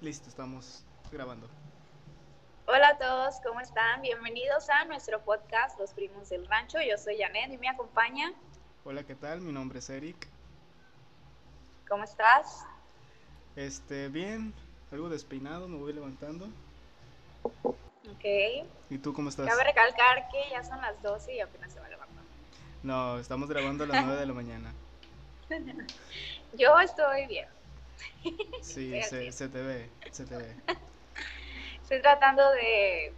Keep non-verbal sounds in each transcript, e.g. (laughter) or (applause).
Listo, estamos grabando. Hola a todos, ¿cómo están? Bienvenidos a nuestro podcast Los Primos del Rancho. Yo soy Janet y me acompaña. Hola, ¿qué tal? Mi nombre es Eric. ¿Cómo estás? Este, bien, algo despeinado, me voy levantando. Ok. ¿Y tú cómo estás? Cabe recalcar que ya son las 12 y apenas se va levantando. No, estamos grabando a las 9 de la mañana. (laughs) Yo estoy bien. Sí, se, te ve, se te ve. Estoy tratando de...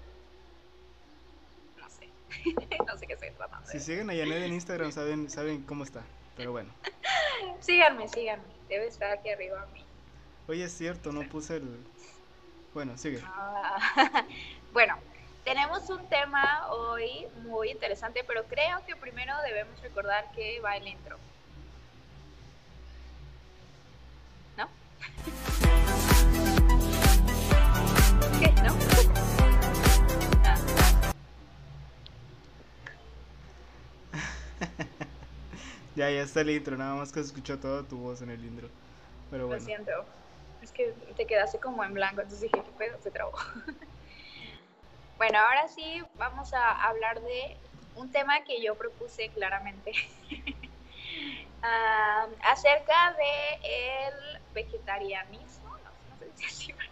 No sé. (laughs) no sé qué estoy tratando. Si de- siguen a Janet en Instagram saben, saben cómo está, pero bueno. (laughs) Síganme, síganme. Debe estar aquí arriba mi... Oye, es cierto, no puse el... Bueno, sigue. Ah, (laughs) bueno, tenemos un tema hoy muy interesante, pero creo que primero debemos recordar que va el intro. ¿Qué? ¿No? Ah, (laughs) Ya, ya está el intro, nada más que se escuchó toda tu voz en el intro. Pero Lo bueno. siento. Es que te quedaste como en blanco, entonces dije, ¿qué pedo? Se trabó. (laughs) bueno, ahora sí vamos a hablar de un tema que yo propuse claramente. (laughs) Ah, acerca de el vegetarianismo, no, no sé si así, ¿verdad?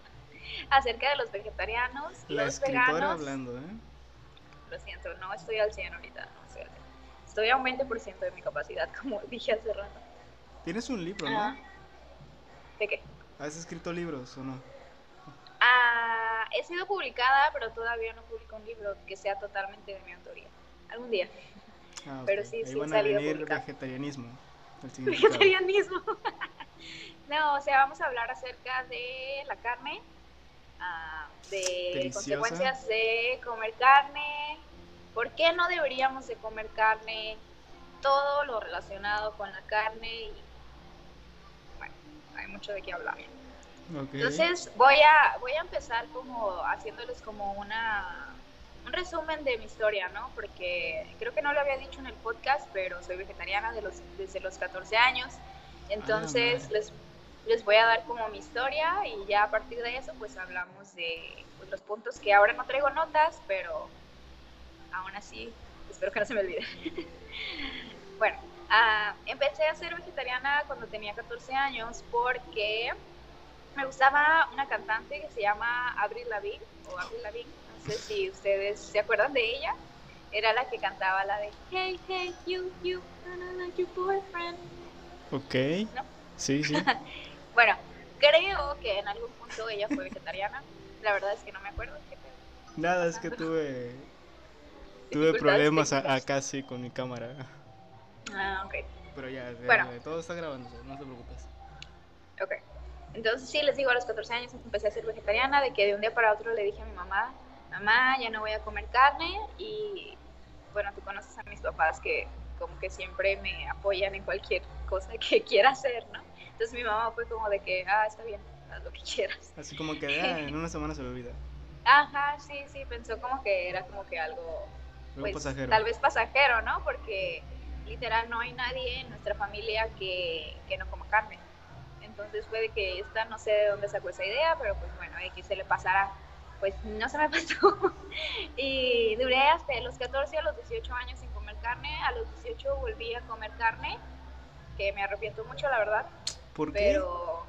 acerca de los vegetarianos, La los veganos. hablando, ¿eh? Lo siento, no estoy al 100 ahorita, no estoy al 100. Estoy a un 20% de mi capacidad, (laughs) como dije hace rato. Tienes un libro, ¿no? Ah, ¿De qué? ¿Has escrito libros o no? Ah, he sido publicada, pero todavía no publico un libro que sea totalmente de mi autoría. Algún día. Ah, ok. Pero sí, Ahí sí van a venir publicado. vegetarianismo. El. (laughs) Vegetarianismo. No, o sea, vamos a hablar acerca de la carne, ah, de Deliciosa. consecuencias de comer carne, por qué no deberíamos de comer carne, todo lo relacionado con la carne y bueno, hay mucho de qué hablar. Ok. Entonces voy a, voy a empezar como haciéndoles como una un resumen de mi historia, ¿no? Porque creo que no lo había dicho en el podcast, pero soy vegetariana de los, desde los 14 años. Entonces madre. les, les voy a dar como mi historia y ya a partir de eso pues hablamos de los puntos que ahora no traigo notas, pero aún así espero que no se me olvide. (laughs) bueno, ah, empecé a ser vegetariana cuando tenía 14 años porque me gustaba una cantante que se llama Avril Lavigne o Avril Lavigne, no sé si ustedes se acuerdan de ella. Era la que cantaba la de Hey, hey, you, you, na, na, na, your boyfriend. Ok. ¿No? Sí, sí. (laughs) Bueno, creo que en algún punto ella fue vegetariana. La verdad es que no me acuerdo. Nada, es que tuve. Tuve problemas acá sí con mi cámara. Ah, ok. Pero ya, ya, Bueno. todo está grabándose, no te preocupes. Ok. Entonces sí, les digo, a los 14 años empecé a ser vegetariana, de que de un día para otro le dije a mi mamá, mamá, ya no voy a comer carne y bueno, tú conoces a mis papás que como que siempre me apoyan en cualquier cosa que (laughs) quiera hacer, ¿no? Entonces mi mamá fue como de que, ah, está bien, haz lo que quieras. Así como que ah, en una semana se me olvida. (laughs) Ajá, sí, sí, pensó como que era como que algo pues, pasajero. tal vez pasajero, ¿no? Porque literal no hay nadie en nuestra familia que, que no coma carne. Entonces puede que esta no sé de dónde sacó esa idea, pero pues bueno, X se le pasará. Pues no se me (laughs) pasó. y duré hasta los 14 a los 18 años sin comer carne. A los 18 volví a comer carne, que me arrepiento mucho, la verdad. ¿Por qué? Pero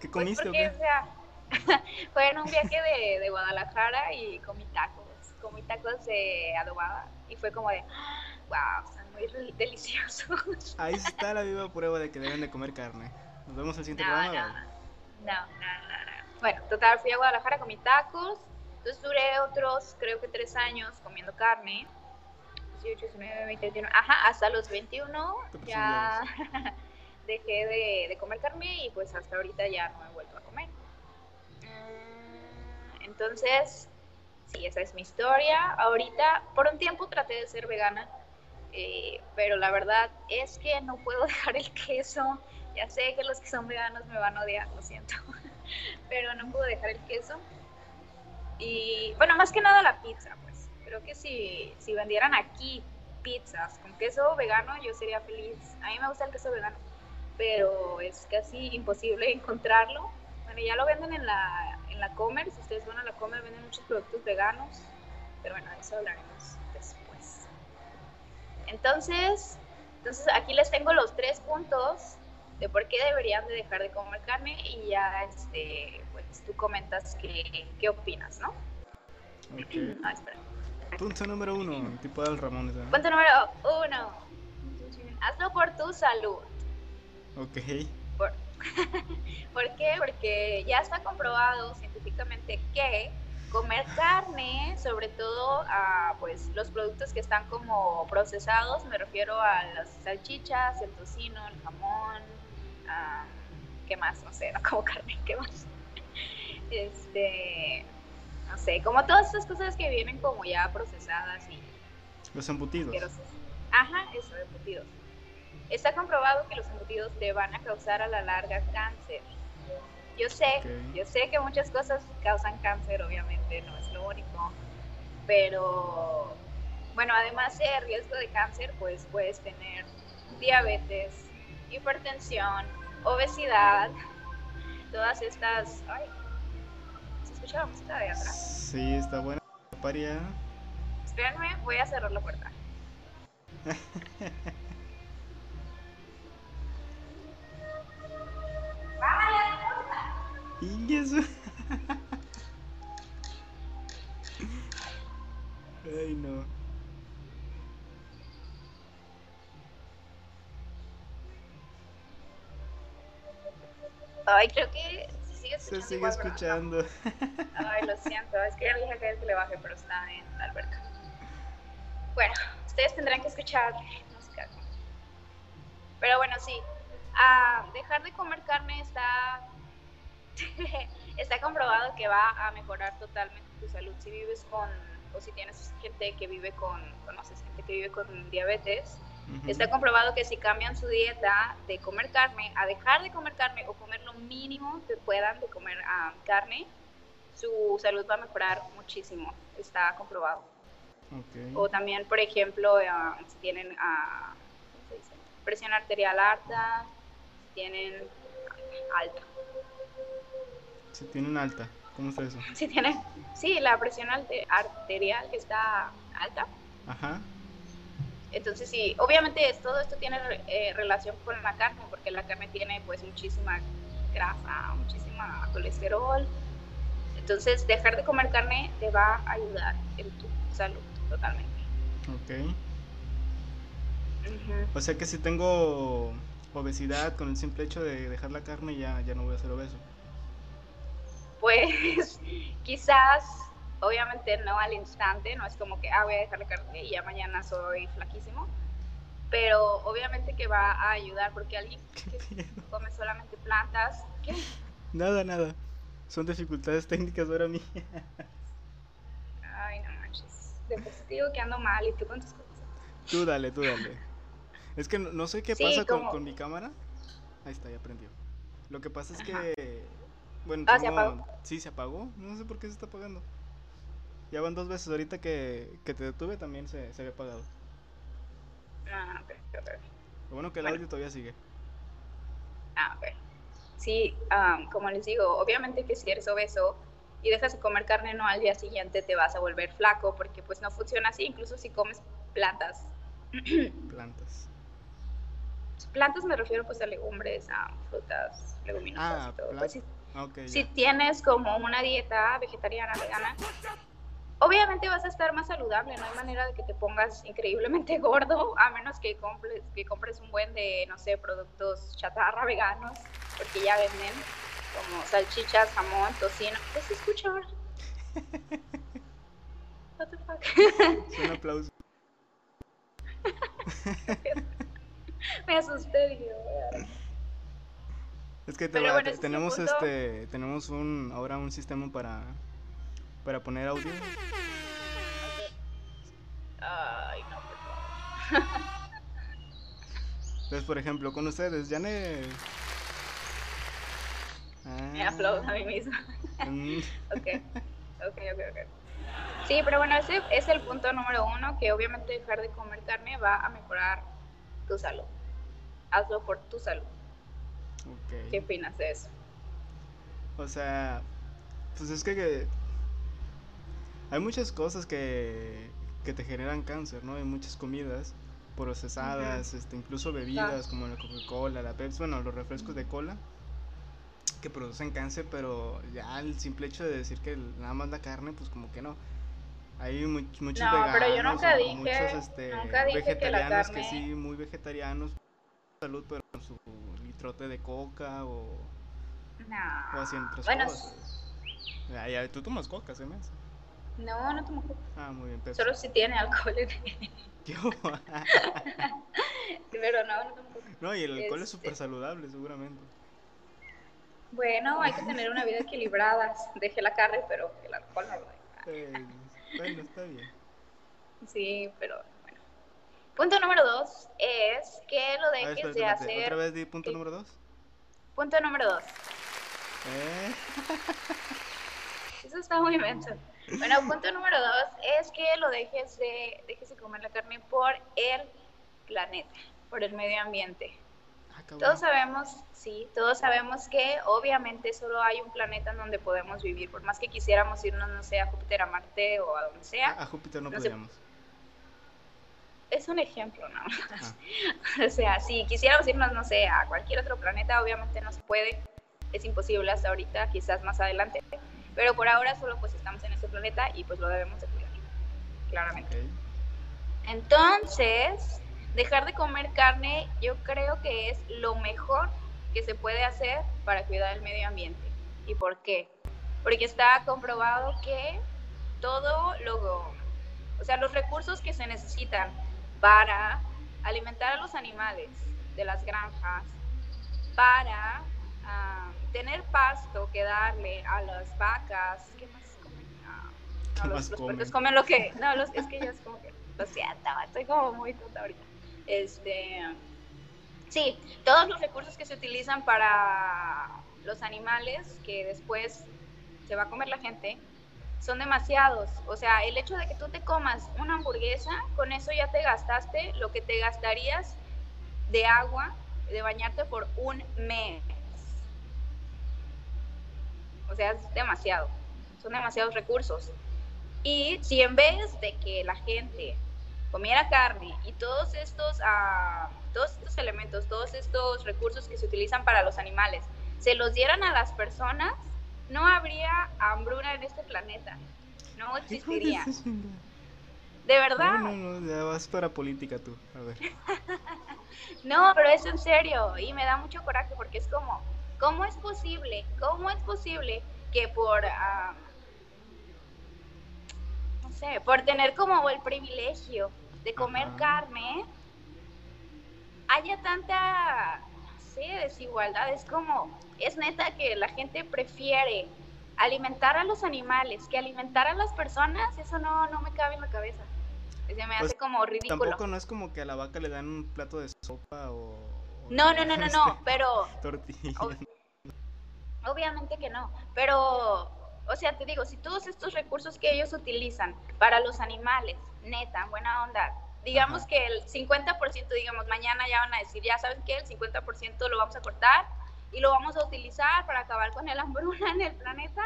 ¿Qué pues comiste o porque, qué? o sea, (laughs) fue en un viaje de, de Guadalajara y comí tacos, comí tacos de adobada y fue como de, wow, están muy deliciosos. (laughs) Ahí está la viva prueba de que deben de comer carne. Nos vemos el siguiente No, programa. no, no, no, no, no. Bueno, total, fui a Guadalajara, comí tacos, entonces duré otros, creo que tres años comiendo carne. 18, 19, 20, 21, ajá, hasta los 21 Te ya (laughs) dejé de, comer carne y pues hasta ahorita ya no he vuelto a comer. Mm, Entonces, sí, esa es mi historia. Ahorita, por un tiempo traté de ser vegana, eh, pero la verdad es que no puedo (laughs) dejar el queso. Ya sé que los que son veganos me van a odiar, lo siento, (laughs) pero no puedo dejar el queso. Y bueno, más que nada la pizza, pues. Creo que si, si vendieran aquí pizzas con queso vegano, yo sería feliz. A mí me gusta el queso vegano. Pero es casi imposible encontrarlo. Bueno, ya lo venden en la, en la Comer, si ustedes van a la Comer venden muchos productos veganos, pero bueno, de eso hablaremos después. Entonces, entonces aquí les tengo los tres puntos de por qué deberían de dejar de comer carne y ya este, pues tú comentas qué, qué opinas, ¿no? Ok. (clears throat) Ah, espera. Punto número uno, tipo del Ramón. ¿sabes? Punto número uno. Hazlo por tu salud. Ok. ¿Por, (laughs) ¿Por qué? Porque ya está comprobado científicamente que comer carne, sobre todo a pues los productos que están como procesados, me refiero a las salchichas, el tocino, el jamón, ah, ¿qué más? No sé, no como (laughs) carne, ¿qué más? Este, no sé, como todas esas cosas que vienen como ya procesadas y Los embutidos. Ajá, eso, embutidos. Está comprobado que los embutidos te van a causar a la larga cáncer. Yo sé, yo sé que muchas cosas causan cáncer, obviamente, no es lo único, pero bueno, además de riesgo de cáncer, pues puedes tener diabetes, hipertensión, obesidad, todas estas... Ay, ¿se escucha la música de atrás? Sí, está buena. Paria. Espérenme, voy a cerrar la puerta. (laughs) Y eso. Ay, no. Ay, creo que se sigue Se escuchando. sigue igual, ¿verdad? escuchando. Ay, lo siento, es que ya le dije que le baje, pero está en la alberca. Bueno, ustedes tendrán que escuchar música. Pero bueno, sí. ah, dejar de comer carne está. (laughs) está comprobado que va a mejorar totalmente tu salud. Si vives con. o si tienes gente que vive con. conoces gente que vive con diabetes. Ujú. Está comprobado que si cambian su dieta de comer carne a dejar de comer carne o comer lo mínimo que puedan de comer ah, carne, su salud va a mejorar muchísimo. Está comprobado. Ok. O también, por ejemplo, ah, si tienen ah, ¿cómo se dice? presión arterial alta, si tienen alta. Si tienen alta. ¿Cómo está eso? Si tienen, sí, la presión arterial que está alta, Ajá. Entonces sí, obviamente es- todo esto tiene eh, relación con la carne, porque la carne tiene pues muchísima grasa, muchísima colesterol. Entonces dejar de comer carne te va a ayudar en tu salud totalmente. Ok. O sea que si tengo obesidad con el simple hecho de dejar la carne ya, ya no voy a ser obeso. Pues (laughs) quizás, obviamente no al instante, no es como que, ah, voy a dejar la carne y ya mañana soy flaquísimo, pero obviamente que va a ayudar porque alguien (laughs) que come solamente plantas, ¿qué? Nada, nada. Son dificultades técnicas ahora mías. Ay, no manches. Después te digo que ando mal y tú con tus cosas. Tú dale, tú dale. Es que no, no sé qué Sí, pasa con, con mi cámara. Ahí está, ya prendió. Lo que pasa es Ajá. que. Bueno, Ah, ¿se tengo- apagó? Sí, se apagó. No sé por qué se está apagando. Ya van dos veces ahorita que, que te detuve también se, se había apagado. Ah, ok, ok. Lo bueno que el Bueno. audio todavía sigue. Ah, ok. Sí, am, como les digo, obviamente que si eres obeso y dejas de comer carne no al día siguiente te vas a volver flaco porque pues no funciona así, incluso si comes plantas. (clears throat) Plantas. Plantas me refiero pues a legumbres, a frutas, leguminosas Ah, y todo. Pues, si, Ah, ok, si ya. tienes como una dieta vegetariana, vegana, obviamente vas a estar más saludable, no hay manera de que te pongas increíblemente (laughs) gordo, a menos que compres, que compres un buen de, no sé, productos chatarra veganos, porque ya venden como salchichas, jamón, tocino. ¿Qué se escucha ahora? (laughs) What the fuck? Un aplauso. (laughs) Me asusté, "Ay". Es que te va- bueno, es tenemos este tenemos un ahora un sistema para para poner audio. (laughs) Ay, no, por favor. Entonces, por ejemplo, con ustedes, Janet. Me aplaudo a mí misma. Ah, (laughs) mm, Ok, ok, ok, ok. Sí, pero bueno, ese es el punto número uno, que obviamente dejar de comer carne va a mejorar tu salud. Hazlo por tu salud. ¿Qué opinas de eso? O sea, pues es que, hay muchas cosas que, que te generan cáncer, ¿no? Hay muchas comidas procesadas, este, incluso bebidas como la Coca-Cola, la Pepsi, bueno, los refrescos de cola que producen cáncer, pero ya el simple hecho de decir que nada más la carne, pues como que no. Hay muchos muchos no, pero yo nunca dije, muchos este, vegetarianos que, sí, muy vegetarianos, salud, pero su litrote de coca o, no. o así entre bueno, cosas. Ya, ya, tú tomas coca, se me hace. No, no tomo coca. Ah, muy bien. Pero... Solo si tiene alcohol. (laughs) (laughs) Pero no, no tomo coca. No, y el alcohol es súper este saludable, seguramente. Bueno, hay que (laughs) tener una vida equilibrada. Deje la carne, pero el alcohol no lo deja. bueno, está bien. Sí, pero. Punto número dos es que lo dejes de hacer. ¿Otra vez di punto número dos? Punto número dos. ¿Eh? Eso está muy inmenso. Bueno, punto número dos es que lo dejes de, dejes de comer la carne por el planeta, por el medio ambiente. Todos sabemos, sí, todos sabemos que obviamente solo hay un planeta en donde podemos vivir, por más que quisiéramos irnos, no sé, a Júpiter, a Marte o a donde sea. A, Júpiter no, podríamos. Es un ejemplo, ¿no? Ah. (laughs) o sea, si quisiéramos irnos, no sé, a cualquier otro planeta, obviamente no se puede, es imposible hasta ahorita, quizás más adelante, pero por ahora solo pues estamos en este planeta y pues lo debemos de cuidar, claramente. Entonces, dejar de comer carne yo creo que es lo mejor que se puede hacer para cuidar el medio ambiente. ¿Y por qué? Porque está comprobado que todo lo, o sea, los recursos que se necesitan para alimentar a los animales de las granjas, para ah, tener pasto que darle a las vacas, ¿qué más comen? Ah, no, los, comen? comen lo que, no, los, es que ellos como que, lo siento, estoy como muy tonta ahorita este, sí, todos los recursos que se utilizan para los animales que después se va a comer la gente son demasiados. O sea, el hecho de que tú te comas una hamburguesa, con eso ya te gastaste lo que te gastarías de agua, de bañarte por un mes. O sea, es demasiado. Son demasiados recursos. Y si en vez de que la gente comiera carne y todos estos, uh, todos estos elementos, todos estos recursos que se utilizan para los animales, se los dieran a las personas, no habría hambruna en este planeta. No existiría. De verdad. No, no, no, ya vas para política tú. A ver. (laughs) no, pero es en serio y me da mucho coraje porque es como, ¿cómo es posible? ¿Cómo es posible que por... Uh, no sé, por tener como el privilegio de comer carne, haya tanta, sé, desigualdad. Es como, es neta que la gente prefiere alimentar a los animales que alimentar a las personas. Eso no, no me cabe en la cabeza. Se me hace pues, como ridículo. Tampoco no es como que a la vaca le dan un plato de sopa o... no, no, no, no, no, pero... (laughs) Tortilla. obviamente que no, pero o sea, te digo, si todos estos recursos que ellos utilizan para los animales, neta, buena onda, digamos que el 50%, digamos, mañana ya van a decir, ya saben que el 50% lo vamos a cortar y lo vamos a utilizar para acabar con el hambruna en el planeta,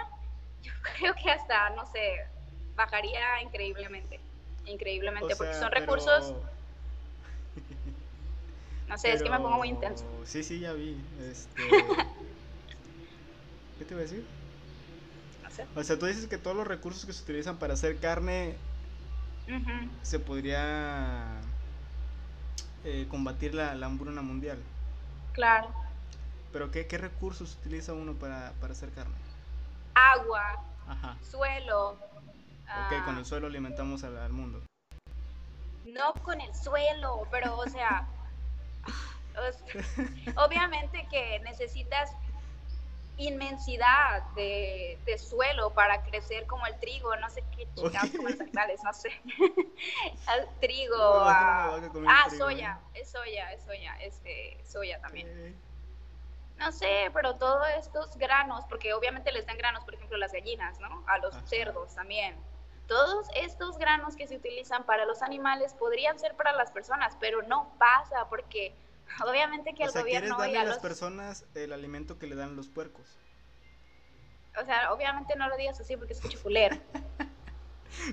yo creo que hasta, no sé, bajaría increíblemente, increíblemente, porque son recursos... (laughs) No sé, es que me pongo muy intenso. Sí, sí, ya vi. Este... (laughs) ¿Qué te iba a decir? O sea, tú dices que todos los recursos que se utilizan para hacer carne se podría eh, combatir la, hambruna mundial. Claro. Pero ¿qué, qué recursos utiliza uno para, hacer carne? Agua, suelo. Ok, con el ah. suelo alimentamos al, mundo. No con el suelo, pero o sea, (laughs) obviamente que necesitas inmensidad de, suelo para crecer como el trigo, no sé qué chingados como los animales, no sé. (laughs) el trigo. ah, soya, ¿eh? es soya, es soya, este, soya también. No sé, pero todos estos granos, porque obviamente les dan granos, por ejemplo, las gallinas, ¿no? A los cerdos también. Todos estos granos que se utilizan para los animales podrían ser para las personas, pero no pasa porque Obviamente que o el sea, gobierno darle y a a las personas el alimento que le dan los puercos. O sea, obviamente no lo digas así porque escucho culero. (laughs)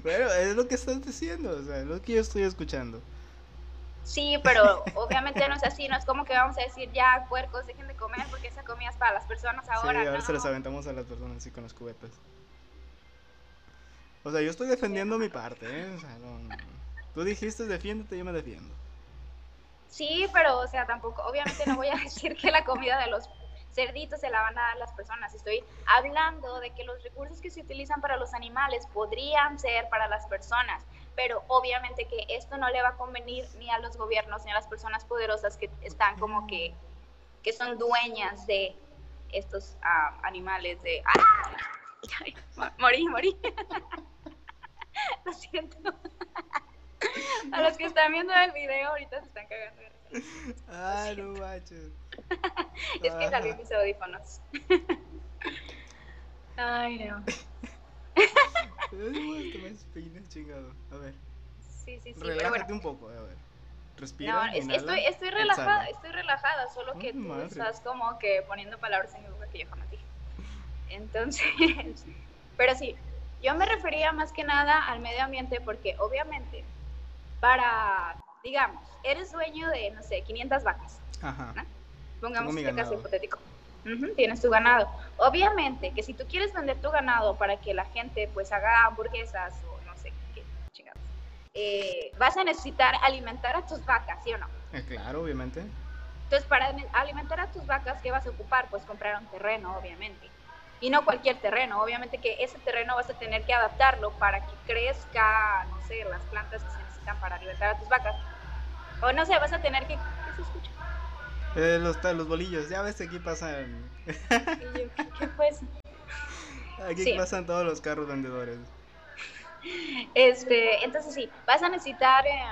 Bueno, es lo que estás diciendo, o sea, es lo que yo estoy escuchando. Sí, pero obviamente no es así, no es como que vamos a decir ya, puercos, dejen de comer porque esa comida es para las personas ahora. sí, a ver no. se las aventamos a las personas así con las cubetas. O sea, yo estoy defendiendo mi parte, ¿eh? O sea, no, no. Tú dijiste defiéndete, yo me defiendo. Sí, pero o sea, tampoco, obviamente no voy a (laughs) decir que la comida de los cerditos se la van a dar las personas. Estoy hablando de que los recursos que se utilizan para los animales podrían ser para las personas, pero obviamente que esto no le va a convenir ni a los gobiernos ni a las personas poderosas que están como que, que son dueñas de estos ah, animales de... ¡Ah! (laughs) Morí, morí. (laughs) Lo siento. A los que están viendo el video ahorita se están cagando. Ah, no manches. (laughs) Es que salí mis audífonos. (laughs) Ay, no. Chingado. A ver, Sí, sí, sí. Relájate bueno. un poco, a ver. Respira. No, inhala, estoy, estoy relajada, estoy relajada, solo que Ay, tú madre. estás como que poniendo palabras en mi boca que yo jamás dije. Entonces, (laughs) pero sí, yo me refería más que nada al medio ambiente porque obviamente para, digamos, eres dueño de, no sé, 500 vacas, Ajá. pongamos este caso hipotético. Tienes tu ganado. Obviamente que si tú quieres vender tu ganado para que la gente pues haga hamburguesas o no sé qué chingados, eh, vas a necesitar alimentar a tus vacas, ¿sí o no? Eh, claro, obviamente. Entonces, para alimentar a tus vacas, ¿qué vas a ocupar? Pues comprar un terreno, obviamente. Y no cualquier terreno, obviamente que ese terreno vas a tener que adaptarlo para que crezca, no sé, las plantas que se necesitan para alimentar a tus vacas. O no sé, vas a tener que... ¿Qué se escucha? Eh, los, los bolillos, ya ves que aquí pasan. Aquí Sí. pasan todos los carros vendedores. Este, entonces sí, vas a necesitar eh,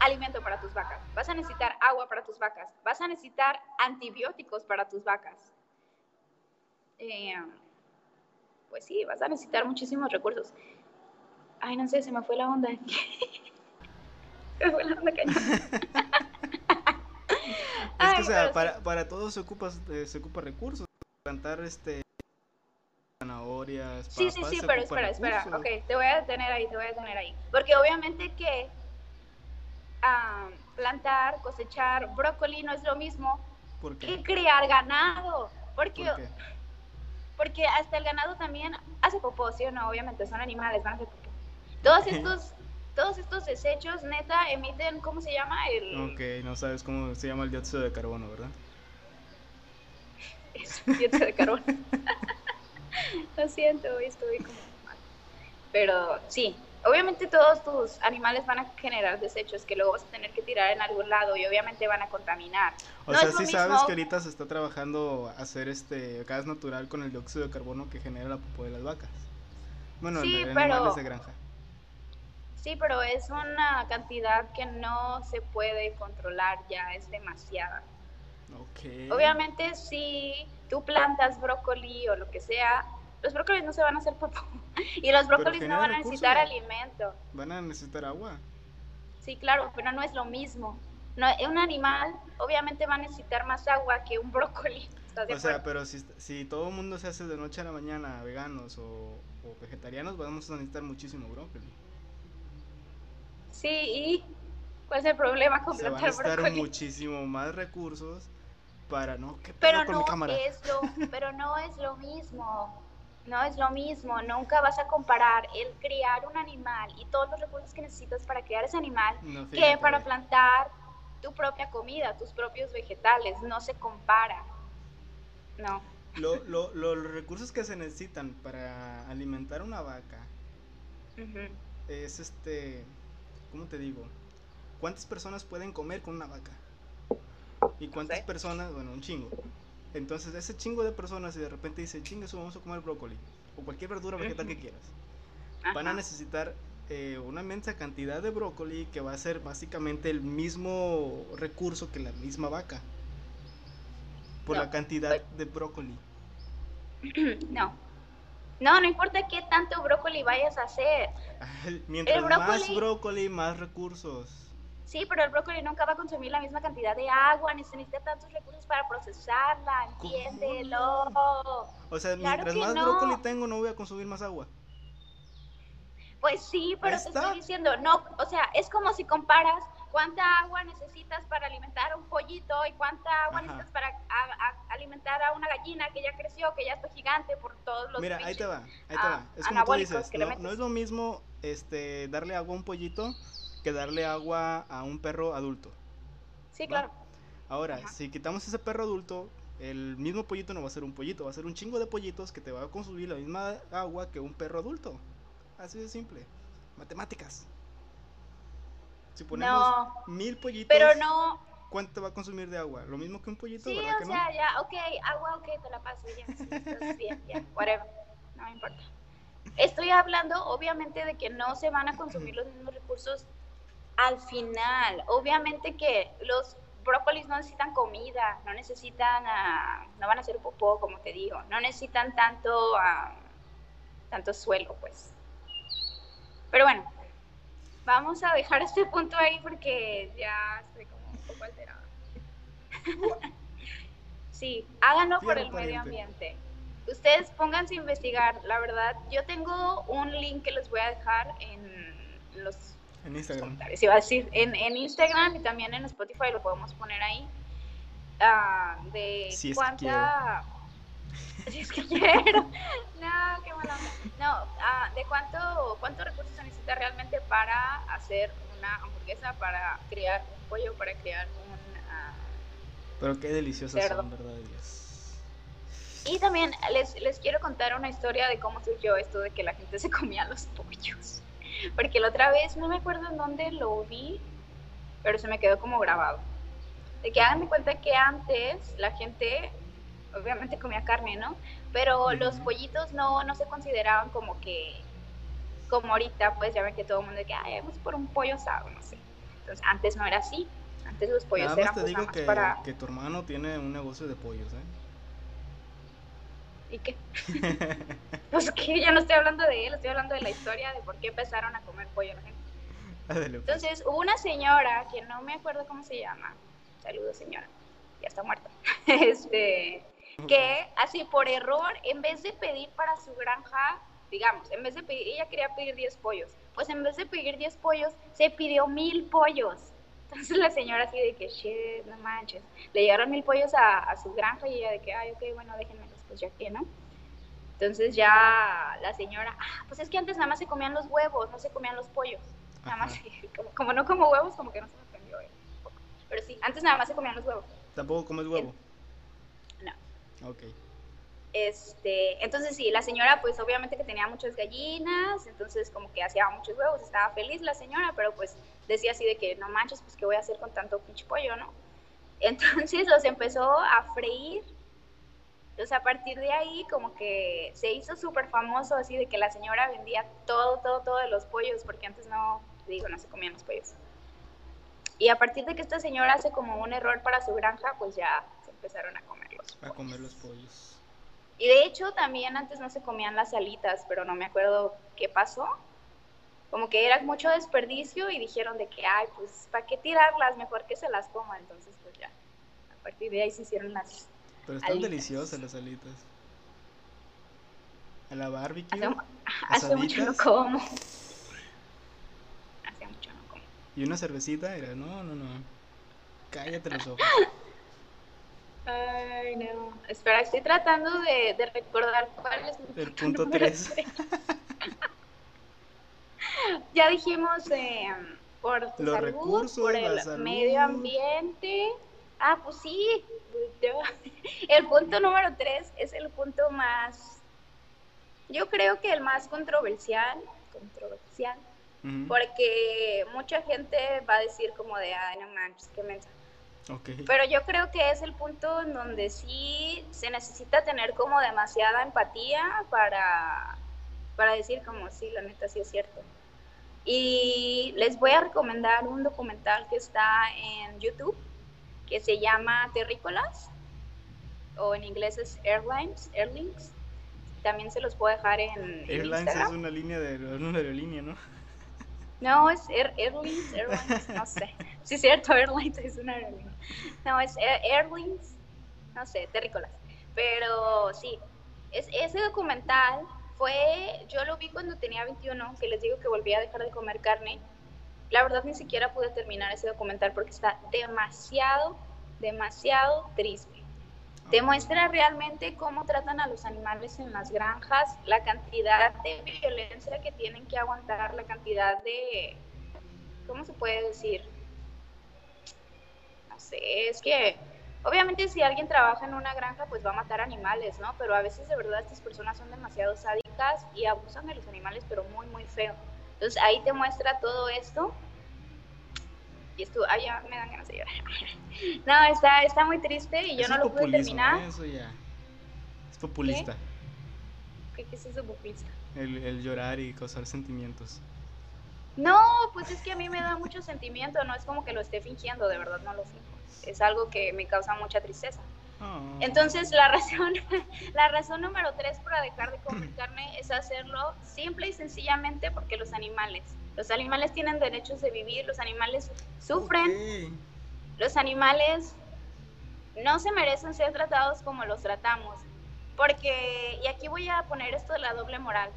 alimento para tus vacas, vas a necesitar agua para tus vacas, vas a necesitar antibióticos para tus vacas. Eh, pues sí, vas a necesitar muchísimos recursos. Ay, no sé, se me fue la onda. (laughs) onda cañón. (laughs) Es que, o sea, para, para todo se ocupa, eh, se ocupa recursos. Plantar este zanahorias, Sí, sí, sí, pero espera, espera, ok, te voy a detener ahí, te voy a detener ahí. Porque obviamente que plantar, cosechar brócoli no es lo mismo que criar ganado. Porque, ¿Por qué? porque hasta el ganado también hace popó, ¿sí o no? Obviamente son animales, van a hacer popó. Todos (laughs) estos, todos estos desechos, neta, emiten, ¿cómo se llama? El Ok, no sabes cómo se llama el dióxido de carbono, ¿verdad? es dióxido de carbono. (laughs) Lo siento, hoy estoy como mal. Pero sí, obviamente todos tus animales van a generar desechos que luego vas a tener que tirar en algún lado y obviamente van a contaminar. O No sea, sí sabes que ahorita se está trabajando hacer este gas natural con el dióxido de carbono que genera la popó de las vacas. Bueno, Sí, el de pero- animales de granja. Sí, pero es una cantidad que no se puede controlar, ya es demasiada. Ok. Obviamente si tú plantas brócoli o lo que sea, los brócolis no se van a hacer popó (laughs) y los brócolis no van a necesitar recursos. alimento. Van a necesitar agua. Sí, claro, pero no es lo mismo. No, un animal obviamente va a necesitar más agua que un brócoli. (laughs) ¿Estás de O sea, pero si, si todo el mundo se hace de noche a la mañana veganos o, o vegetarianos, vamos a necesitar muchísimo brócoli. Sí, ¿y cuál es el problema con Se van a plantar necesitar brócoli? muchísimo más recursos para no que Pero con no es lo, pero no es lo mismo. No es lo mismo, nunca vas a comparar el criar un animal y todos los recursos que necesitas para criar ese animal No, que para plantar tu propia comida, tus propios vegetales, no se compara. No. Lo- lo- lo- los recursos que se necesitan para alimentar una vaca es este, ¿cómo te digo? ¿Cuántas personas pueden comer con una vaca? ¿Y cuántas sé. personas? Bueno, un chingo. Entonces, ese chingo de personas, y de repente dice, chingue, eso vamos a comer brócoli, o cualquier verdura vegetal que quieras, van a Ajá. necesitar eh, una inmensa cantidad de brócoli que va a ser básicamente el mismo recurso que la misma vaca. Por No, la cantidad de brócoli. (clears throat) No. No, no importa qué tanto brócoli vayas a hacer. Mientras más brócoli- brócoli, más recursos. Sí, pero el brócoli nunca va a consumir la misma cantidad de agua, necesita tantos recursos para procesarla, entiéndelo. O sea, mientras más brócoli tengo, no voy a consumir más agua. Pues sí, pero te estoy diciendo, no, o sea, es como si comparas cuánta agua necesitas para alimentar a un pollito y cuánta agua necesitas para alimentar a una gallina que ya creció, que ya está gigante por todos los Mira, ahí te va, ahí te va. Ah, es como tú dices, no, es lo mismo este darle agua a un pollito que darle agua a un perro adulto. Sí, claro. Ahora, si quitamos ese perro adulto, el mismo pollito no va a ser un pollito, va a ser un chingo de pollitos que te va a consumir la misma agua que un perro adulto. Así de simple. Matemáticas. Si ponemos mil pollitos, pero no. ¿cuánto va a consumir de agua? ¿Lo mismo que un pollito? Sí, o sea, ya, ok, agua, ok, te la paso, ya, bien, ya, whatever, no me importa. Estoy hablando, obviamente, de que no se van a consumir los mismos recursos al final. Obviamente que los brócolis no necesitan comida, no necesitan, uh, no van a hacer popó, como te digo, no necesitan tanto, uh, tanto suelo, pues. Pero bueno, vamos a dejar este punto ahí porque ya estoy como un poco alterada. (laughs) sí, háganlo por el medio ambiente. Ustedes pónganse a investigar, la verdad, yo tengo un link que les voy a dejar en los en Instagram. Iba a decir, en, en, Instagram y también en Spotify lo podemos poner ahí. Uh, de si cuánta (laughs) si es que quiero. (laughs) No, qué mala No, uh, de cuánto, cuántos recursos se necesita realmente para hacer una hamburguesa, para crear un pollo, para crear un. Uh, Pero qué deliciosas son, ¿verdad, Dios? Y también les, les quiero contar una historia de cómo surgió esto de que la gente se comía los pollos. Porque la otra vez, no me acuerdo en dónde lo vi, pero se me quedó como grabado. De que hagan de cuenta que antes la gente obviamente comía carne, ¿no? Pero los pollitos no, no se consideraban como que, como ahorita, pues ya ven que todo el mundo que, ay, vamos por un pollo asado, no sé. Entonces, antes no era así. Antes los pollos Nada eran te pues, digo que, para... que tu hermano tiene un negocio de pollos, ¿eh? ¿Y qué? (laughs) pues que yo no estoy hablando de él, estoy hablando de la historia de por qué empezaron a comer pollo la gente. Pues. Entonces, hubo una señora, que no me acuerdo cómo se llama, saludos señora, ya está muerta, (laughs) este, que así por error, en vez de pedir para su granja, digamos, en vez de pedir, ella quería pedir 10 pollos, pues en vez de pedir 10 pollos, se pidió mil pollos. Entonces la señora así de que, shit, no manches. Le llegaron mil pollos a, su granja y ella de que, ay, ok, bueno, déjenmelos, pues ya que, ¿no? Entonces ya la señora, ah, pues es que antes nada más se comían los huevos, no se comían los pollos. Nada más, (laughs) como, no como huevos, como que no se me entendió. Eh, Pero sí, antes nada más se comían los huevos. ¿Tampoco comes huevo? Ok. Este, entonces sí, la señora pues obviamente que tenía muchas gallinas, entonces como que hacía muchos huevos, estaba feliz la señora, pero pues decía así de que no manches, pues qué voy a hacer con tanto pinche pollo, ¿no? (laughs) Entonces los empezó a freír. Entonces a partir de ahí como que se hizo súper famoso así de que la señora vendía todo, todo, todo de los pollos, porque antes no, digo, no se comían los pollos. Y a partir de que esta señora hace como un error para su granja, pues ya se empezaron a comer los pollos. A comer los pollos. Y de hecho también antes no se comían las alitas, pero no me acuerdo qué pasó. Como que era mucho desperdicio y dijeron de que, ay, pues, ¿para qué tirarlas? Mejor que se las coma. Entonces, pues ya, a partir de ahí se hicieron las Pero están deliciosas las alitas. A la barbecue. Hace, mucho no como. Hace mucho no como. Y una cervecita era, no, no, no. Cállate los ojos. (laughs) No. Espera, estoy tratando de, de recordar cuál es el (laughs) punto 3. (laughs) ya dijimos eh, por tu Los salud, recursos, por el medio ambiente. Ah, pues sí. (laughs) El punto número 3 es el punto más, yo creo que el más controversial, controversial, porque mucha gente va a decir como de, ay, no manches, qué mensaje pero yo creo que es el punto en donde sí se necesita tener como demasiada empatía para, para decir como sí, la neta sí es cierto. Y les voy a recomendar un documental que está en YouTube que se llama Terrícolas o en inglés es Airlines, Airlines. También se los puedo dejar en, Airlines es una línea de una aerolínea, ¿no? No, es Airlines, Airlines, no sé. (laughs) Sí, es cierto, Airlines es una aerolínea. No, es Airlines, no sé, terrícolas. Pero sí, es, ese documental fue, yo lo vi cuando tenía 21, que les digo que volví a dejar de comer carne. La verdad ni siquiera pude terminar ese documental porque está demasiado, demasiado triste. Demuestra realmente cómo tratan a los animales en las granjas, la cantidad de violencia que tienen que aguantar, la cantidad de, ¿cómo se puede decir? No sé, es que obviamente si alguien trabaja en una granja pues va a matar animales, ¿no? Pero a veces de verdad estas personas son demasiado sádicas y abusan de los animales, pero muy, muy feo. Entonces ahí te muestra todo esto y estuvo, ah, ya me dan ganas de llorar. (laughs) no, está, está muy triste y yo no lo pude terminar. Eso ya. Es populista. ¿Qué, ¿Qué, es eso populista? El, el llorar y causar sentimientos. No, pues es que a mí me da mucho sentimiento, no es como que lo esté fingiendo, de verdad no lo finjo. Es algo que me causa mucha tristeza. Oh. Entonces la razón, (laughs) la razón número tres para dejar de comer carne es hacerlo simple y sencillamente porque los animales los animales tienen derechos de vivir, los animales sufren, los animales no se merecen ser tratados como los tratamos. Porque, y aquí voy a poner esto de la doble moral.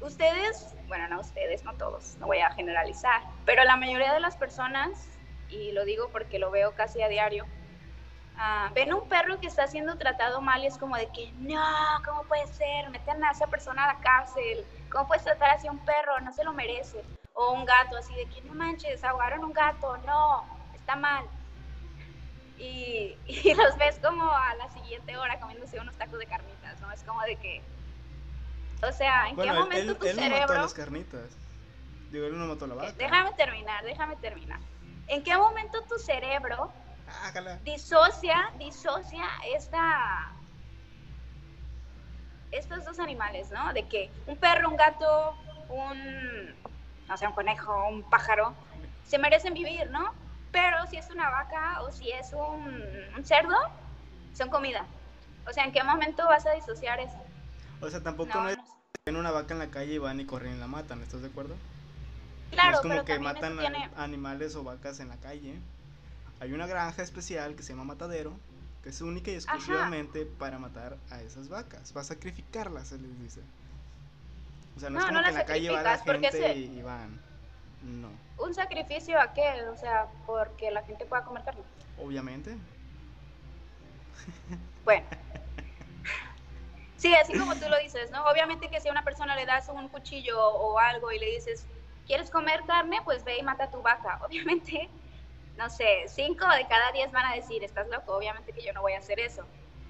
Ustedes, bueno, no ustedes, no todos, no voy a generalizar, pero la mayoría de las personas, y lo digo porque lo veo casi a diario, ah, ven un perro que está siendo tratado mal y es como de que, no, ¿cómo puede ser? Meten a esa persona a la cárcel, ¿Cómo puedes tratar así a un perro? No se lo merece. O un gato, así de que no manches, ahogaron un gato, no, está mal. Y, (laughs) y, los ves como a la siguiente hora comiéndose unos tacos de carnitas, ¿no? Es como de que. O sea, ¿en qué momento tu cerebro. No mató las carnitas. Digo, él no mató la vaca. Déjame terminar, déjame terminar. ¿En qué momento tu cerebro disocia, disocia esta estos dos animales, ¿no? De que un perro, un gato, un, no sé, un conejo, un pájaro, se merecen vivir, ¿no? Pero si es una vaca o si es un, cerdo, son comida. O sea, ¿en qué momento vas a disociar eso? O sea, tampoco no, es ven una vaca en la calle y van y corren y la matan, ¿estás de acuerdo? Claro, no es como que matan animales o vacas en la calle. Hay una granja especial que se llama matadero que es única y exclusivamente para matar a esas vacas, para sacrificarlas, se les dice. O sea, no, es como que en la calle va la gente y, van. No. ¿Un sacrificio a qué? O sea, porque la gente pueda comer carne. Obviamente. Bueno. (laughs) Sí, así como tú lo dices, ¿no? Obviamente que si a una persona le das un cuchillo o algo y le dices, ¿quieres comer carne? Pues ve y mata a tu vaca. Obviamente no sé, cinco de cada diez van a decir, estás loco, obviamente que yo no voy a hacer eso.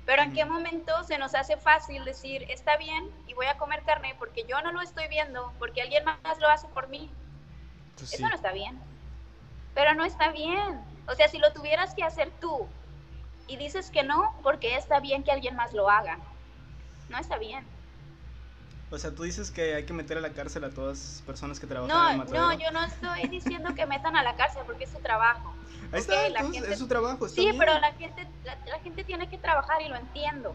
Pero en qué momento se nos hace fácil decir, está bien y voy a comer carne porque yo no lo estoy viendo, porque alguien más lo hace por mí. Pues eso no está bien. Pero no está bien. O sea, si lo tuvieras que hacer tú y dices que no, porque está bien que alguien más lo haga. No está bien. O sea, tú dices que hay que meter a la cárcel a todas las personas que trabajan no, en el No, yo no estoy diciendo que metan a la cárcel porque es su trabajo. Ahí está, es su trabajo. sí, pero la gente, la, gente tiene que trabajar y lo entiendo.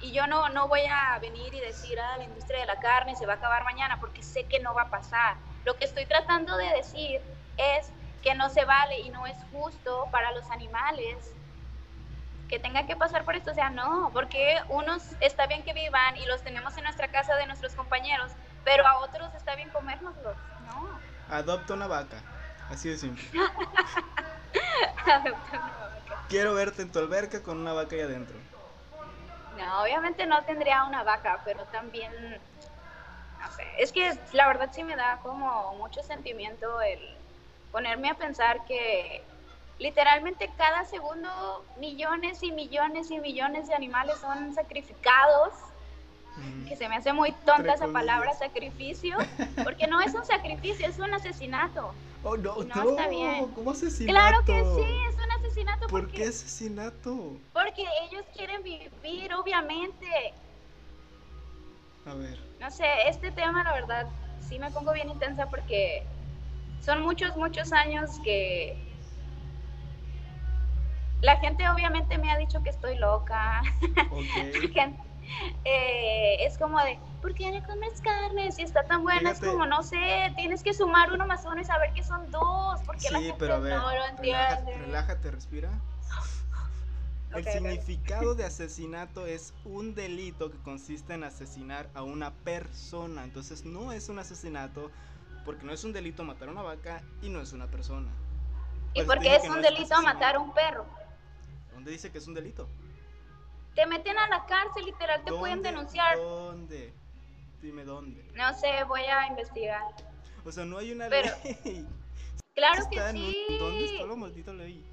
Y yo no, no voy a venir y decir, ah, la industria de la carne se va a acabar mañana porque sé que no va a pasar. Lo que estoy tratando de decir es que no se vale y no es justo para los animales que tengan que pasar por esto. O sea, no, porque unos está bien que vivan y los tenemos en nuestra casa de nuestros compañeros, pero a otros está bien comérnoslos. No. Adopta una vaca. Así de simple. (laughs) Adopta una vaca. Quiero verte en tu alberca con una vaca ahí adentro. No, obviamente no tendría una vaca, pero también, no sé, es que la verdad sí me da como mucho sentimiento el ponerme a pensar que literalmente cada segundo millones y millones y millones de animales son sacrificados. Que se me hace muy tonta esa palabra sacrificio, (laughs) porque no es un sacrificio, es un asesinato. Oh, no, no, está bien. ¿Cómo asesinato? Claro que sí, es un asesinato. ¿Por qué asesinato? Porque ellos quieren vivir, obviamente. A ver. No sé, este tema, la verdad, sí me pongo bien intensa porque son muchos, muchos años que la gente obviamente me ha dicho que estoy loca. Okay. (laughs) Eh, es como de, ¿por qué no comes carne? Si está tan buena, es como, no sé, tienes que sumar uno más uno y saber que son dos, porque sí, la gente pero a ver, no lo entiende. Relájate, relájate respira. (laughs) El significado de asesinato es un delito que consiste en asesinar a una persona. Entonces no es un asesinato porque no es un delito matar a una vaca y no es una persona. ¿Y Pues por qué es un no es delito matar a un perro? ¿Dónde dice que es un delito? Te meten a la cárcel, literal, te pueden denunciar. ¿Dónde? Dime dónde. No sé, voy a investigar. O sea, no hay una Pero- ley. Claro que un- ¿Dónde está sí. la maldita ley?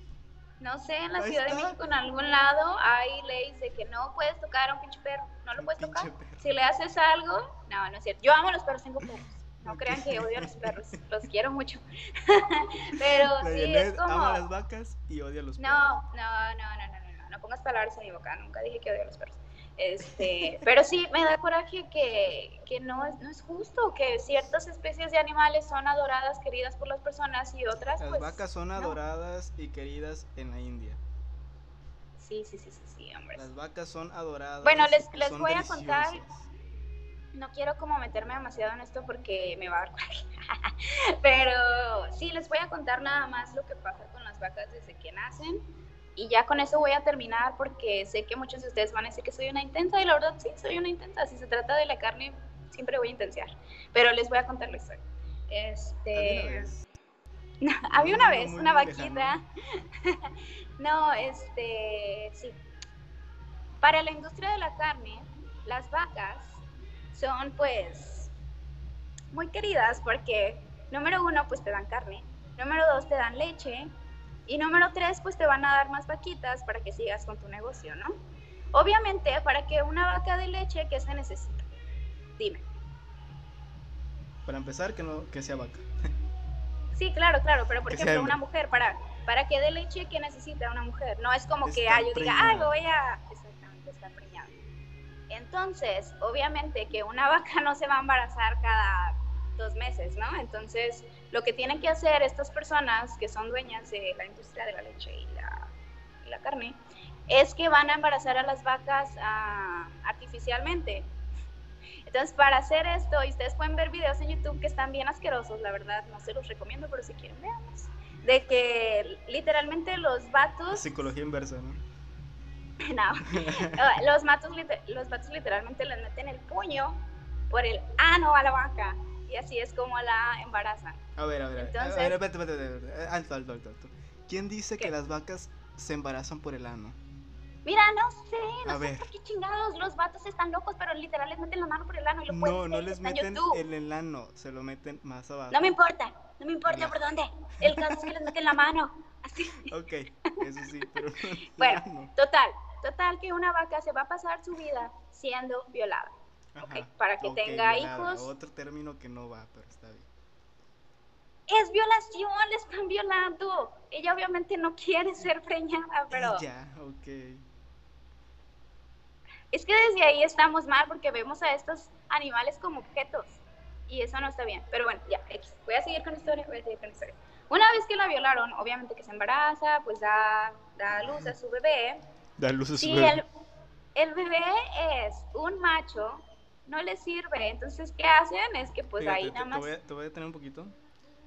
No sé, en la Ahí Ciudad de. México, en algún lado, hay leyes de que no puedes tocar a un pinche perro. No lo puedes tocar. perro. Si le haces algo, no, no es cierto. Yo amo a los perros, tengo perros. No (laughs) crean que odio a los perros, los (laughs) quiero mucho. (laughs) Pero La sí, es como... ama a las vacas y odia a los perros. No, no, no, no, no, no, no, no pongas palabras en mi boca, nunca dije que odio a los perros. Este, pero sí me da coraje que, que no, es, no es justo, que ciertas especies de animales son adoradas, queridas por las personas y otras Las pues vacas son no. adoradas y queridas en la India. Sí, sí, sí, sí, sí, hombre. Las vacas son adoradas. Bueno, les- les voy a contar-. No quiero como meterme demasiado en esto porque me va a dar coraje. (laughs) Pero sí, les voy a contar nada más lo que pasa con las vacas desde que nacen. Y ya con eso voy a terminar porque sé que muchos de ustedes van a decir que soy una intensa y la verdad sí, soy una intensa. Si se trata de la carne, siempre voy a intensiar. Pero les voy a contar la historia. Este... Había una vez. (laughs) Había una vez vaquita. (laughs) no, este, sí. Para la industria de la carne, las vacas son pues muy queridas porque número uno pues te dan carne, número dos te dan leche y número tres pues te van a dar más vaquitas para que sigas con tu negocio, ¿no? Obviamente para que una vaca de leche, ¿qué se necesita? Dime. Para empezar, que no que sea vaca. Sí, claro, claro, pero por Que ejemplo, una mujer, para, para que dé leche, ¿qué necesita una mujer? No es como que ah, yo diga, preñada. me voy a. Exactamente, estar preñada. Entonces, obviamente que una (laughs) vaca no se va a embarazar cada dos meses, ¿no? Entonces, lo que tienen que hacer estas personas que son dueñas de la industria de la leche y la, y la carne es que van a embarazar a las vacas ah, artificialmente. Entonces, para hacer esto, y ustedes pueden ver videos en YouTube que están bien asquerosos, la verdad, no se los recomiendo, pero si quieren, veamos. De que literalmente los vatos, Psicología inversa, ¿no? (laughs) no, Ah, (laughs) los, matos, los vatos literalmente les meten el puño por el ano a la vaca, y así es como la embarazan. A ver, a ver, a. Entonces- a ver, espérate, espérate, espérate. Alto, alto, alto, alto. ¿Quién dice que ¿Qué? las vacas se embarazan por el ano? Mira, no sé, A no sé ver. por qué chingados, los vatos están locos, pero literal les meten la mano por el ano y lo pueden No, no les meten en el ano, se lo meten más abajo. No me importa, no me importa por dónde. El caso es que les meten la mano. Así. Ok, eso sí, pero no (laughs) en el Bueno, total, total que una vaca se va a pasar su vida siendo violada. ok, Ajá, para que ok, tenga violada, hijos. Otro término que no va, pero está bien. Es violación, le están violando. Ella obviamente no quiere ser preñada, (laughs) pero Ya, ok. es que desde ahí estamos mal porque vemos a estos animales como objetos y eso no está bien. Pero bueno, ya, voy a seguir con la historia, voy a seguir con la historia. Una vez que la violaron, obviamente que se embaraza, pues da, da luz a su bebé. Da luz a su Si bebé. el, el bebé es un macho, no le sirve. Entonces, ¿qué hacen? Es que pues Fíjate, ahí te, nada te más... voy a, te voy a detener un poquito.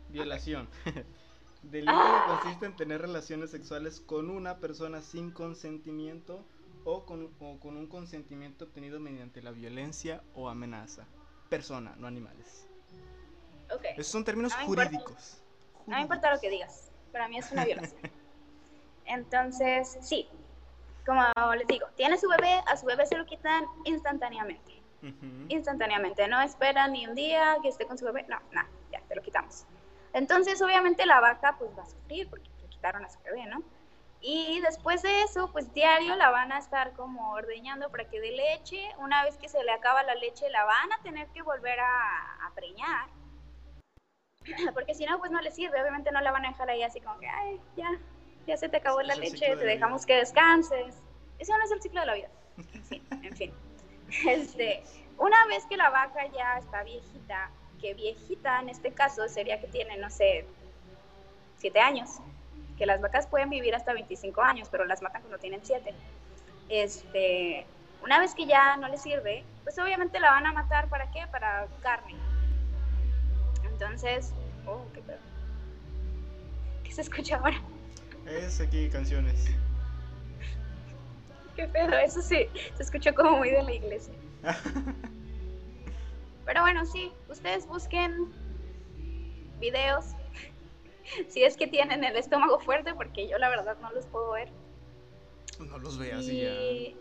Violación. (laughs) Delito Ah. que consiste en tener relaciones sexuales con una persona sin consentimiento o con, o con un consentimiento obtenido mediante la violencia o amenaza. Persona, no animales. Ok. Esos son términos No me importa. jurídicos. No me importa lo que digas, para mí es una violación. (laughs) Entonces, sí, como les digo, tiene su bebé, a su bebé se lo quitan instantáneamente. Ujú. Instantáneamente, no esperan ni un día que esté con su bebé, no, no, ya, te lo quitamos. Entonces, obviamente la vaca pues va a sufrir porque le quitaron a su bebé, ¿no? Y después de eso, pues diario la van a estar como ordeñando para que dé leche. Una vez que se le acaba la leche, la van a tener que volver a, a preñar. (clears throat) Porque si no, pues no le sirve. Obviamente no la van a dejar ahí así como que, ay, ya, ya se te acabó la leche, te dejamos que descanses. Eso no es el ciclo de la vida. (laughs) Sí, en fin. (laughs) Este, una vez que la vaca ya está viejita, que viejita en este caso sería que tiene, no sé, siete años, que las vacas pueden vivir hasta 25 años, pero las matan cuando tienen siete. Este, una vez que ya no le sirve, pues obviamente la van a matar para qué? Para carne. Entonces, oh, qué pedo. ¿Qué se escucha ahora? Es aquí canciones. Qué pedo, eso sí, se escuchó como muy de la iglesia. (laughs) Pero bueno, sí, ustedes busquen videos (laughs) si es que tienen el estómago fuerte, porque yo la verdad no los puedo ver. No los veas y ya.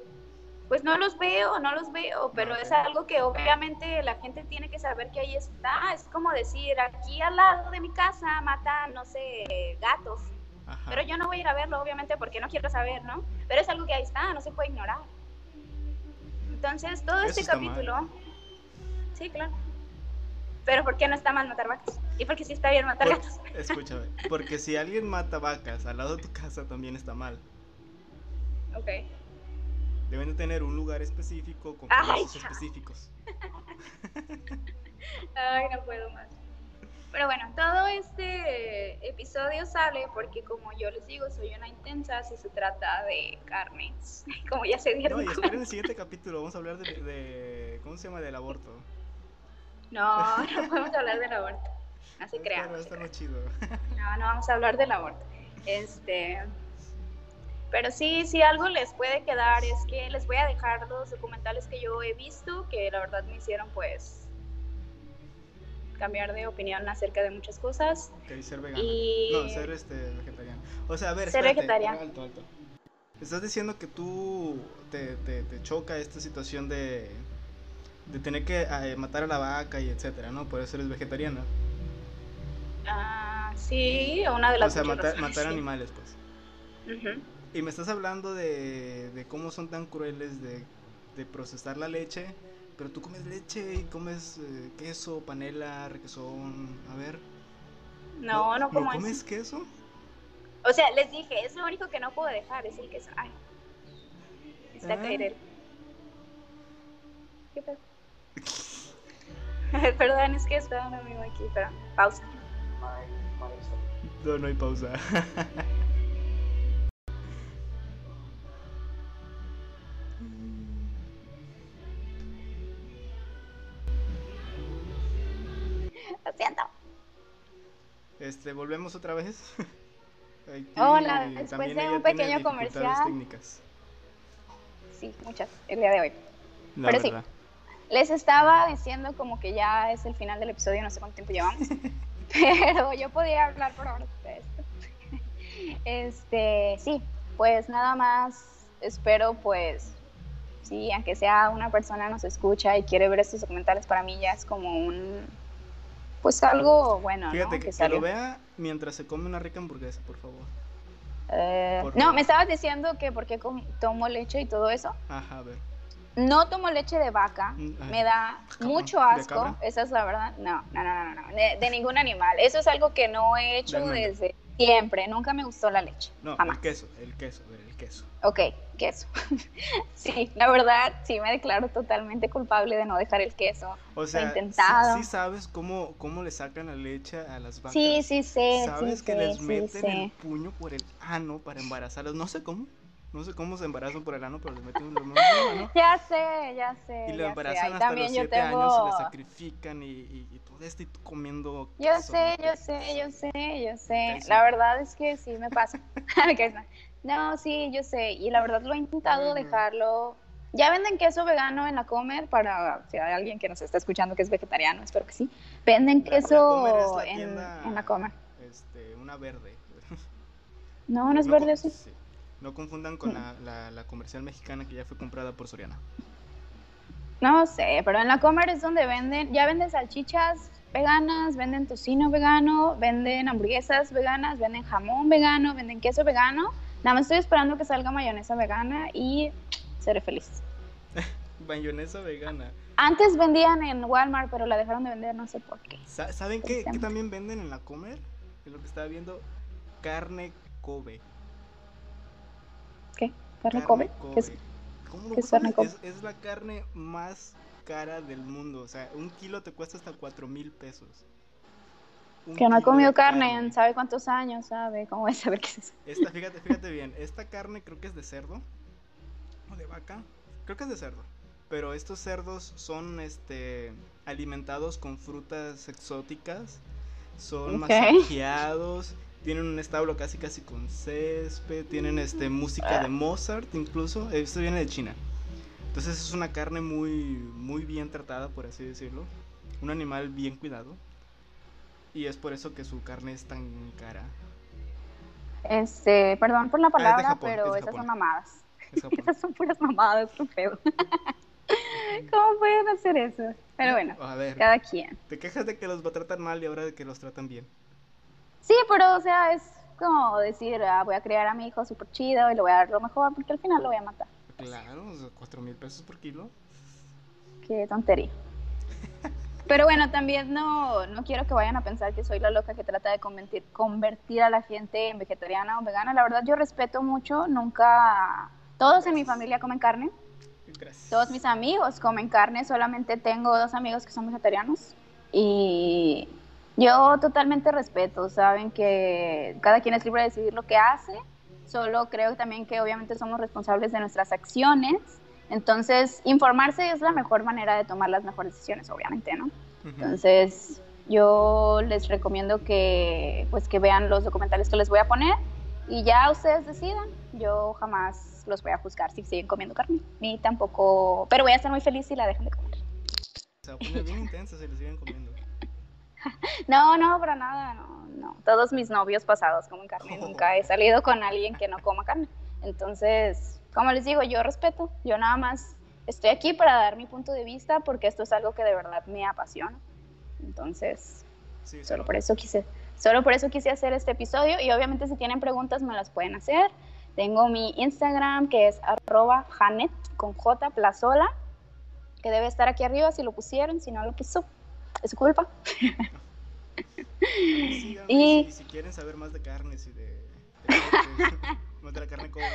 Pues no los veo, no los veo, pero es algo que obviamente la gente tiene que saber que ahí está. Es como decir, aquí al lado de mi casa matan, no sé, gatos. Pero yo no voy a ir a verlo, obviamente, porque no quiero saber, ¿no? Pero es algo que ahí está, no se puede ignorar. Entonces, todo este capítulo... Sí, claro. Pero ¿por qué no está mal matar vacas? ¿Y por qué sí está bien matar gatos? (laughs) Escúchame, porque si alguien mata vacas al lado de tu casa también está mal. Ok. Deben de tener un lugar específico con permisos específicos. (laughs) Ay, no puedo más. Pero bueno, todo este episodio sale porque como yo les digo, soy una intensa si se trata de carnes, (laughs) como ya se dieron No, y esperen el siguiente capítulo, vamos a hablar de, ¿cómo se llama? Del aborto. No, no podemos hablar del aborto. Así creamos. chido. No, no vamos a hablar del aborto. Este, pero sí, si algo les puede quedar es que les voy a dejar los documentales que yo he visto, que la verdad me hicieron pues cambiar de opinión acerca de muchas cosas. Ok, ser vegano. No, ser este, vegetariano. O sea, a ver, ser vegetariano. Alto, alto. Estás diciendo que tú te, te, te choca esta situación de, de tener que eh, matar a la vaca y etcétera, ¿no? Por eso eres vegetariana. Ah, sí, una de las O sea, matar, matar animales, pues. Y me estás hablando de, de cómo son tan crueles de, de procesar la leche pero tú comes leche y comes eh, queso, panela, requesón, a ver. No, no, como ¿No comes queso? O sea, les dije, es lo único que no puedo dejar, es el queso. Ay, está ah. caer ¿Qué pasa? (laughs) Perdón, es que está un amigo aquí, pero pausa. No, no hay pausa. (laughs) Este, volvemos otra vez. (laughs) Hola, después de un pequeño comercial. Sí, muchas, el día de hoy. Pero sí, les estaba diciendo como que ya es el final del episodio, no sé cuánto tiempo llevamos. (laughs) pero yo podía hablar por ahora de esto. Este, sí, pues nada más espero pues sí, aunque sea una persona nos escucha y quiere ver estos documentales, para mí ya es como un pues algo bueno. Fíjate que, lo vea mientras se come una rica hamburguesa, por favor. Eh, no, me estabas diciendo que porque tomo leche y todo eso. Ajá, a ver. No tomo leche de vaca, mm, me da mucho asco, esa es la verdad. No, no, no, no, no, de, ningún animal. Eso es algo que no he hecho desde siempre, nunca me gustó la leche. No, jamás. el queso, el queso, el queso. Ok, queso. (laughs) sí, la verdad, sí me declaro totalmente culpable de no dejar el queso. O sea, intentado. Sí, sabes cómo, cómo le sacan la leche a las vacas. Sí, sí sé. Sabes que les meten el puño por el ano para embarazarlas. No sé cómo. No sé cómo se embarazan por el ano, pero les meten un ¿no? (laughs) Ya sé, ya sé. Y lo embarazan hasta los siete años y le sacrifican y, y, todo esto y tú comiendo. Yo sé, yo sé, yo sé, yo sé. La verdad es que sí me pasa. (laughs) (laughs) no, sí, yo sé. Y la verdad lo he intentado dejarlo. Ya venden queso vegano en la Comer para si hay alguien que nos está escuchando que es vegetariano, espero que sí. Venden queso en, la Comer. Este, una verde. No, no es verde, sí. No confundan con la, la, comercial mexicana que ya fue comprada por Soriana. No sé, pero en la Comer es donde venden, ya venden salchichas veganas, venden tocino vegano, venden hamburguesas veganas, venden jamón vegano, venden queso vegano. Nada más estoy esperando que salga mayonesa vegana y seré feliz. (laughs) mayonesa vegana. Antes vendían en Walmart, pero la dejaron de vender, no sé por qué. ¿Saben qué, qué también venden en la Comer? Es lo que estaba viendo. Carne Kobe. ¿Qué? ¿Carne, Kobe? es, carne Kobe? Es, la carne más cara del mundo. O sea, un kilo te cuesta hasta cuatro mil pesos. que no ha comido carne, en sabe cuántos años, sabe cómo es saber qué es eso. Esta, fíjate, (laughs) fíjate bien, esta carne creo que es de cerdo o de vaca, creo que es de cerdo. pero estos cerdos son este alimentados con frutas exóticas, son masajeados, tienen un establo casi casi con césped, tienen este música de Mozart incluso, esto viene de China. Entonces es una carne muy muy bien tratada, por así decirlo, un animal bien cuidado. Y es por eso que su carne es tan cara. Este, perdón por la ah, palabra, pero esas son mamadas. (laughs) esas son puras mamadas, qué feo. ¿Cómo pueden hacer eso? Pero bueno, cada quien. Te quejas de que los tratan mal y ahora de que los tratan bien. Sí, pero o sea, es como decir, ah, voy a criar a mi hijo súper chido y le voy a dar lo mejor porque al final lo voy a matar. Claro, cuatro mil pesos por kilo. Qué tontería. Pero bueno, también no, no quiero que vayan a pensar que soy la loca que trata de convertir, convertir a la gente en vegetariana o vegana. La verdad, yo respeto mucho, nunca... Todos en mi familia comen carne. Todos mis amigos comen carne, solamente tengo dos amigos que son vegetarianos. Y yo totalmente respeto, saben que cada quien es libre de decidir lo que hace. Solo creo también que obviamente somos responsables de nuestras acciones entonces, informarse es la mejor manera de tomar las mejores decisiones, obviamente, ¿no? Entonces, yo les recomiendo que, pues, que vean los documentales que les voy a poner y ya ustedes decidan. Yo jamás los voy a juzgar si siguen comiendo carne, ni tampoco, pero voy a estar muy feliz si la dejan de comer. Se va a poner bien intensa si la siguen comiendo. (laughs) no, no, para nada, no, no. Todos mis novios pasados comen carne, (laughs) nunca he salido con alguien que no coma carne. Entonces, como les digo, yo respeto, yo nada más estoy aquí para dar mi punto de vista porque esto es algo que de verdad me apasiona. Entonces, solo por eso quise, solo por eso quise hacer este episodio y obviamente si tienen preguntas me las pueden hacer. Tengo mi Instagram que es arroba Janet con J Plazola, que debe estar aquí arriba si lo pusieron, si no lo puso, es su culpa. (laughs) y si, quieren saber más de carnes y de, de, (laughs) de la carne como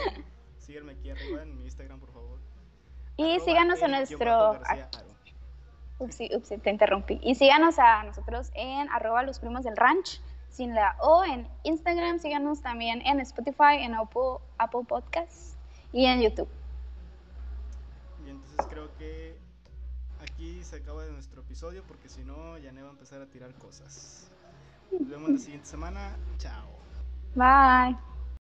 síganme aquí arriba en mi Instagram, por favor. Y síganos en nuestro... Ups, ups, te interrumpí. Y síganos a nosotros en arroba los primos del ranch, sin la O, en Instagram. Síganos también en Spotify, en Apple, Apple Podcasts y en YouTube. Y entonces creo que se acaba nuestro episodio porque si no, ya no va a empezar a tirar cosas. Nos vemos la siguiente semana. Chao. Bye.